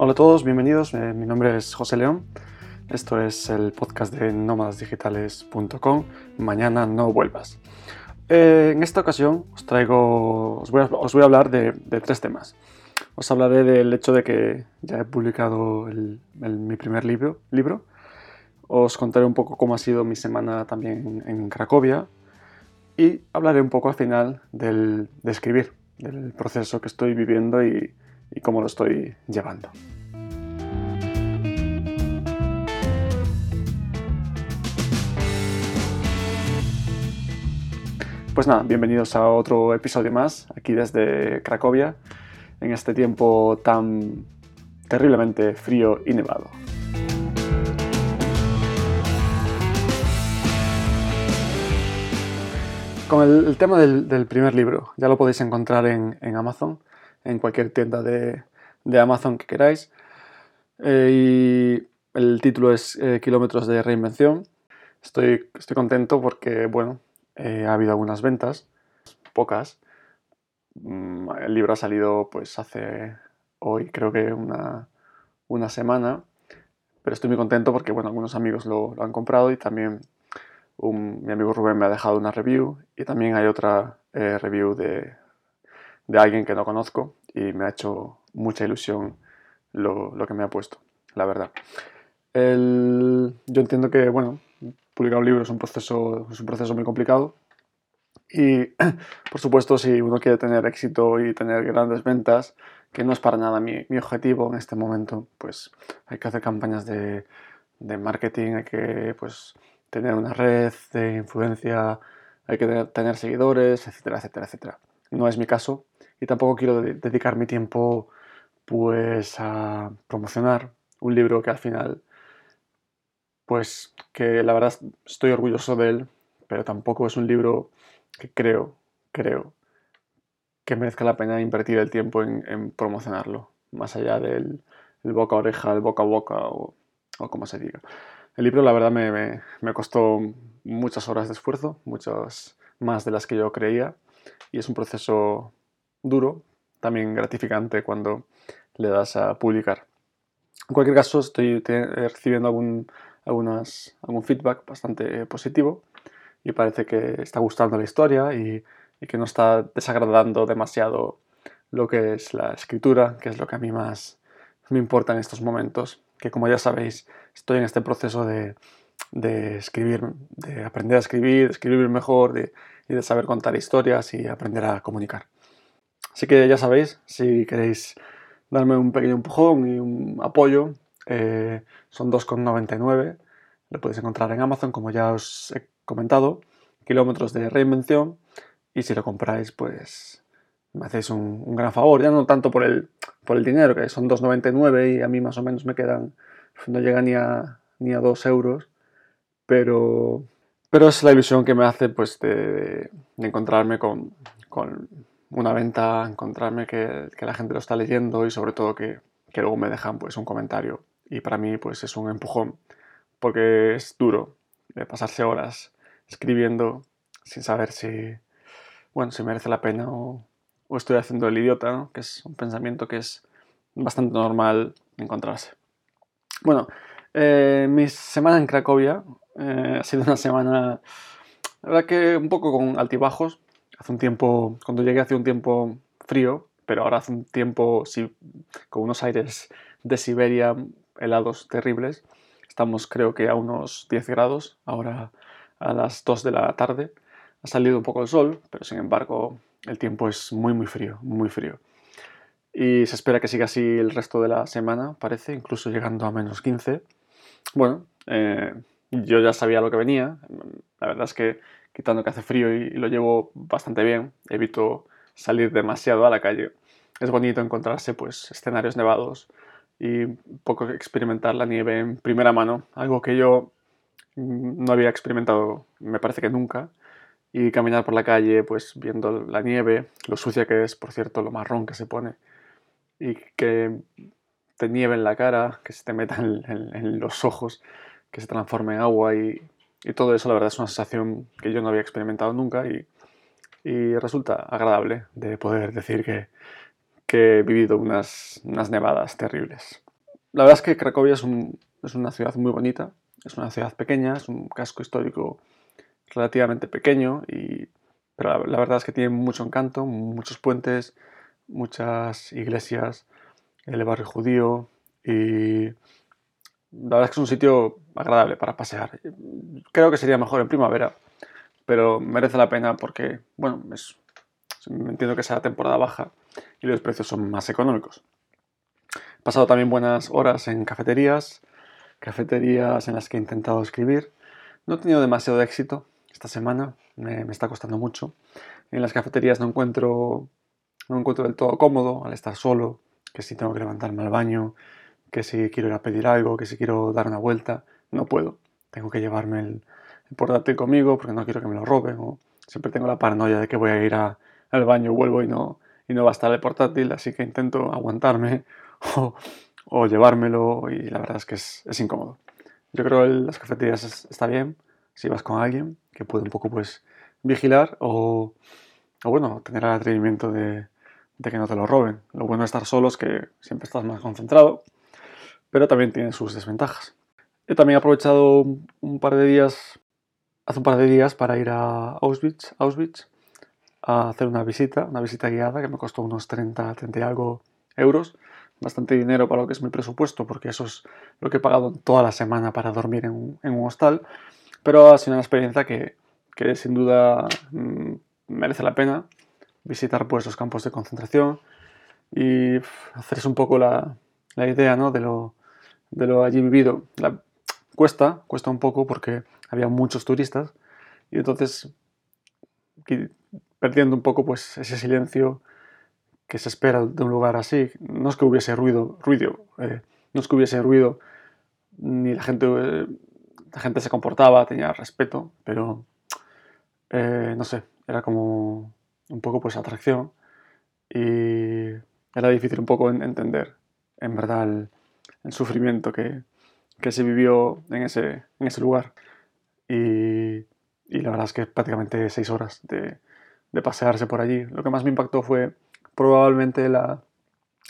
Hola a todos, bienvenidos. Eh, mi nombre es José León. Esto es el podcast de nómadasdigitales.com. Mañana no vuelvas. Eh, en esta ocasión os traigo, os voy a, hablar de, tres temas. Os hablaré del hecho de que ya he publicado mi primer libro, libro. Os contaré un poco cómo ha sido mi semana también en Cracovia. Y hablaré un poco al final del, de escribir, del proceso que estoy viviendo y, y cómo lo estoy llevando. Pues nada, bienvenidos a otro episodio más, aquí desde Cracovia, en este tiempo tan terriblemente frío y nevado. Con el, tema del, primer libro, ya lo podéis encontrar en, Amazon, en cualquier tienda de, Amazon que queráis. Eh, y el título es eh, Kilómetros de Reinvención. Estoy, estoy contento porque, bueno, eh, ha habido algunas ventas, pocas. Mm, el libro ha salido pues hace hoy creo que una, una semana, pero estoy muy contento porque bueno, algunos amigos lo, han comprado y también mi amigo Rubén me ha dejado una review y también hay otra eh, review de, de, alguien que no conozco y me ha hecho mucha ilusión lo, lo que me ha puesto, la verdad. El, yo entiendo que, bueno, publicar un libro es un proceso, es un proceso muy complicado. Y, por supuesto, si uno quiere tener éxito y tener grandes ventas, que no es para nada mi, mi objetivo en este momento, pues hay que hacer campañas de, marketing, hay que pues, tener una red de influencia, hay que tener, seguidores, etcétera, etcétera, etcétera. No es mi caso y tampoco quiero dedicar mi tiempo pues a promocionar un libro que al final pues que la verdad estoy orgulloso de él, pero tampoco es un libro que creo, creo, que merezca la pena invertir el tiempo en, promocionarlo, más allá del boca a oreja, el boca a boca o, como se diga. El libro, la verdad, me, me, costó muchas horas de esfuerzo, muchas más de las que yo creía, y es un proceso duro, también gratificante cuando le das a publicar. En cualquier caso, estoy recibiendo algún algunas, algún feedback bastante positivo y parece que está gustando la historia y, que no está desagradando demasiado lo que es la escritura, que es lo que a mí más me importa en estos momentos, que como ya sabéis estoy en este proceso de, escribir, de aprender a escribir, de escribir mejor y de saber contar historias y aprender a comunicar. Así que ya sabéis, si queréis darme un pequeño empujón y un apoyo, eh, son 2,99. Lo podéis encontrar en Amazon, como ya os he comentado. Kilómetros de reinvención. Y si lo compráis, pues me hacéis un, gran favor. Ya no tanto por el, por el dinero, que son 2,99 y a mí más o menos me quedan. No llega ni a, ni a 2 euros. Pero, pero es la ilusión que me hace pues, de, encontrarme con, con, una venta, encontrarme que, que, la gente lo está leyendo y sobre todo que, que luego me dejan pues, un comentario y para mí pues es un empujón porque es duro de pasarse horas escribiendo sin saber si, bueno, si merece la pena o, estoy haciendo el idiota, que es un pensamiento que es bastante normal encontrarse. Bueno, eh, mi semana en Cracovia eh, ha sido una semana, la verdad que un poco con altibajos. Hace un tiempo, cuando llegué hace un tiempo frío, pero ahora hace un tiempo sí, con unos aires de Siberia helados terribles. Estamos creo que a unos 10 grados, ahora a las 2 de la tarde. Ha salido un poco el sol, pero sin embargo el tiempo es muy muy frío, muy frío. Y se espera que siga así el resto de la semana, parece, incluso llegando a menos 15. Bueno, eh, yo ya sabía lo que venía. La verdad es que quitando que hace frío y, lo llevo bastante bien, evito salir demasiado a la calle. Es bonito encontrarse pues escenarios nevados, y un poco experimentar la nieve en primera mano, algo que yo no había experimentado, me parece que nunca, y caminar por la calle pues viendo la nieve, lo sucia que es, por cierto, lo marrón que se pone, y que te nieve en la cara, que se te meta en, los ojos, que se transforme en agua y, todo eso la verdad es una sensación que yo no había experimentado nunca y resulta agradable de poder decir que, que he vivido unas, unas nevadas terribles. la verdad es que Cracovia es, una ciudad muy bonita, es una ciudad pequeña, es un casco histórico relativamente pequeño, y, pero la, verdad es que tiene mucho encanto, muchos puentes, muchas iglesias, el barrio judío y la verdad es que es un sitio agradable para pasear. Creo que sería mejor en primavera, pero merece la pena porque, bueno, es, entiendo que sea temporada baja y los precios son más económicos. He pasado también buenas horas en cafeterías, cafeterías en las que he intentado escribir. No he tenido demasiado éxito esta semana, me, está costando mucho. En las cafeterías no encuentro, no encuentro del todo cómodo al estar solo, que si tengo que levantarme al baño, que si quiero ir a pedir algo, que si quiero dar una vuelta, no puedo. Tengo que llevarme el, portátil conmigo porque no quiero que me lo roben o siempre tengo la paranoia de que voy a ir al baño, vuelvo y no, y no va a estar el portátil, así que intento aguantarme o, llevármelo y la verdad es que es, incómodo. Yo creo que las cafeterías está bien si vas con alguien que puede un poco pues vigilar o, bueno, tener el atrevimiento de, que no te lo roben. Lo bueno de estar solo es que siempre estás más concentrado, pero también tiene sus desventajas. He también aprovechado un par de días, hace un par de días, para ir a Auschwitz a hacer una visita, una visita guiada que me costó unos 30, 30 y algo euros. Bastante dinero para lo que es mi presupuesto, porque eso es lo que he pagado toda la semana para dormir en un, en un hostal. Pero ha sido una experiencia que, que sin duda mm, merece la pena visitar pues, los campos de concentración y hacerse un poco la, la idea ¿no? de, lo, de lo allí vivido. La, cuesta, cuesta un poco porque había muchos turistas y entonces perdiendo un poco pues ese silencio que se espera de un lugar así. No es que hubiese ruido, ruido, eh, no es que hubiese ruido, ni la gente, eh, la gente se comportaba, tenía respeto, pero eh, no sé, era como un poco pues atracción y era difícil un poco entender en verdad el, sufrimiento que, que, se vivió en ese, en ese lugar. Y, y la verdad es que prácticamente seis horas de, de pasearse por allí. Lo que más me impactó fue probablemente la,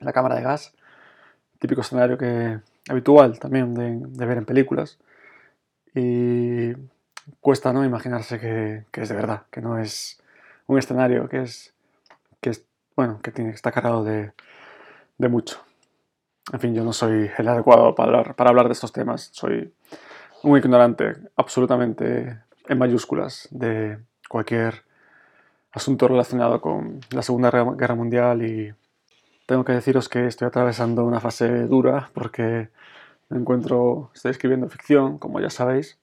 la cámara de gas, típico escenario que habitual también de, ver en películas. Y cuesta no imaginarse que, que, es de verdad, que no es un escenario que es, que es bueno, que tiene, está cargado de, de mucho. En fin, yo no soy el adecuado para hablar, para hablar de estos temas. Soy un ignorante absolutamente en mayúsculas de cualquier asunto relacionado con la Segunda Guerra Mundial y tengo que deciros que estoy atravesando una fase dura porque me encuentro, estoy escribiendo ficción, como ya sabéis.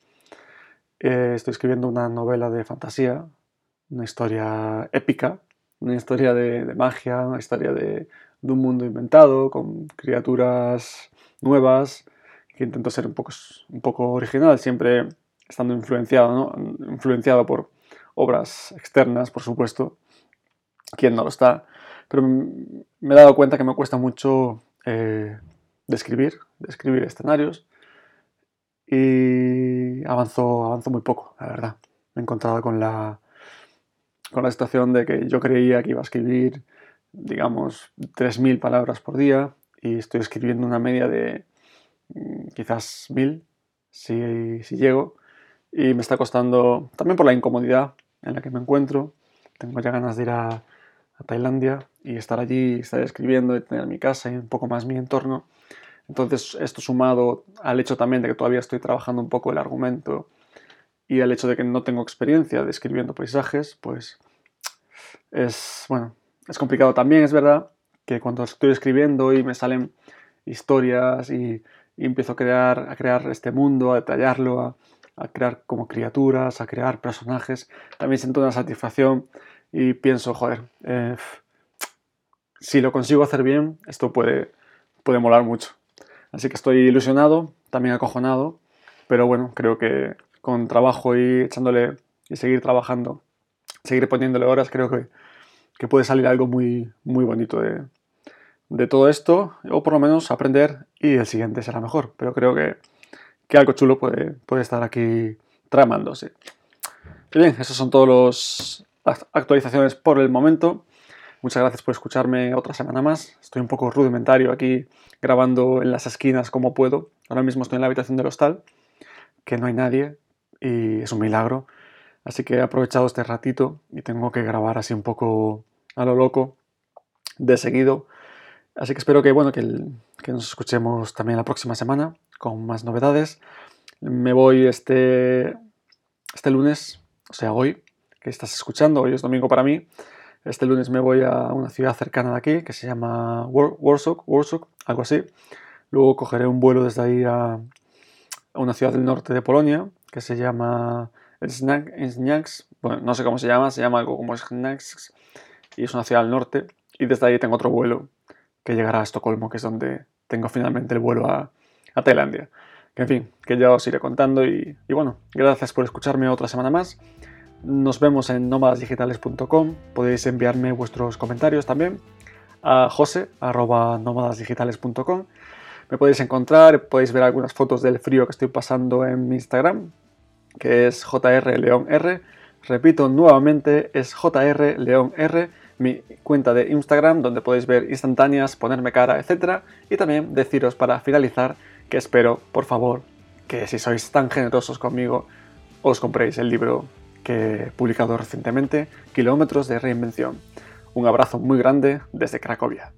Eh, estoy escribiendo una novela de fantasía, una historia épica, una historia de, magia, una historia de, un mundo inventado con criaturas nuevas, que intento ser un poco, un poco original, siempre estando influenciado, ¿no? influenciado por obras externas, por supuesto, quien no lo está, pero me he dado cuenta que me cuesta mucho eh, describir, escenarios y avanzo, avanzo muy poco, la verdad. Me he encontrado con la, con la situación de que yo creía que iba a escribir, digamos, 3.000 palabras por día y estoy escribiendo una media de mm, quizás 1.000 si, si llego y me está costando, también por la incomodidad en la que me encuentro. Tengo ya ganas de ir a, Tailandia y estar allí, estar escribiendo y tener mi casa y un poco más mi entorno. Entonces, esto sumado al hecho también de que todavía estoy trabajando un poco el argumento y al hecho de que no tengo experiencia escribiendo paisajes, pues es, bueno, es complicado también, es verdad, que cuando estoy escribiendo y me salen historias y, y empiezo a crear, a crear este mundo, a detallarlo, a, a crear como criaturas, a crear personajes, también siento una satisfacción y pienso, joder, eh, si lo consigo hacer bien, esto puede, puede molar mucho. Así que estoy ilusionado, también acojonado, pero bueno, creo que con trabajo y echándole y seguir trabajando, seguir poniéndole horas, creo que, que puede salir algo muy, muy bonito de, de todo esto, o por lo menos aprender y el siguiente será mejor. Pero creo que que algo chulo puede, puede estar aquí tramándose. bien, esas son todas las actualizaciones por el momento. Muchas gracias por escucharme otra semana más. Estoy un poco rudimentario aquí grabando en las esquinas como puedo. Ahora mismo estoy en la habitación del hostal, que no hay nadie y es un milagro. Así que he aprovechado este ratito y tengo que grabar así un poco a lo loco de seguido. Así que espero que, bueno, que, que nos escuchemos también la próxima semana con más novedades. Me voy este, este lunes, o sea, hoy, que estás escuchando, hoy es domingo para mí. Este lunes me voy a una ciudad cercana de aquí que se llama Warsaw, Warsaw algo así. Luego cogeré un vuelo desde ahí a, una ciudad del norte de Polonia que se llama Snacks, bueno, no sé cómo se llama, se llama algo como Snacks y es una ciudad al norte. Y desde ahí tengo otro vuelo que llegará a Estocolmo, que es donde tengo finalmente el vuelo a, a Tailandia. En fin, que ya os iré contando y, y bueno, gracias por escucharme otra semana más. Nos vemos en nómadasdigitales.com. Podéis enviarme vuestros comentarios también a jose.nómadasdigitales.com. Me podéis encontrar, podéis ver algunas fotos del frío que estoy pasando en mi Instagram, que es jrleonr. Repito nuevamente, es jrleonr, mi cuenta de Instagram, donde podéis ver instantáneas, ponerme cara, etc. Y también deciros para finalizar que espero, por favor, que si sois tan generosos conmigo, os compréis el libro que he publicado recientemente, Kilómetros de Reinvención. Un abrazo muy grande desde Cracovia.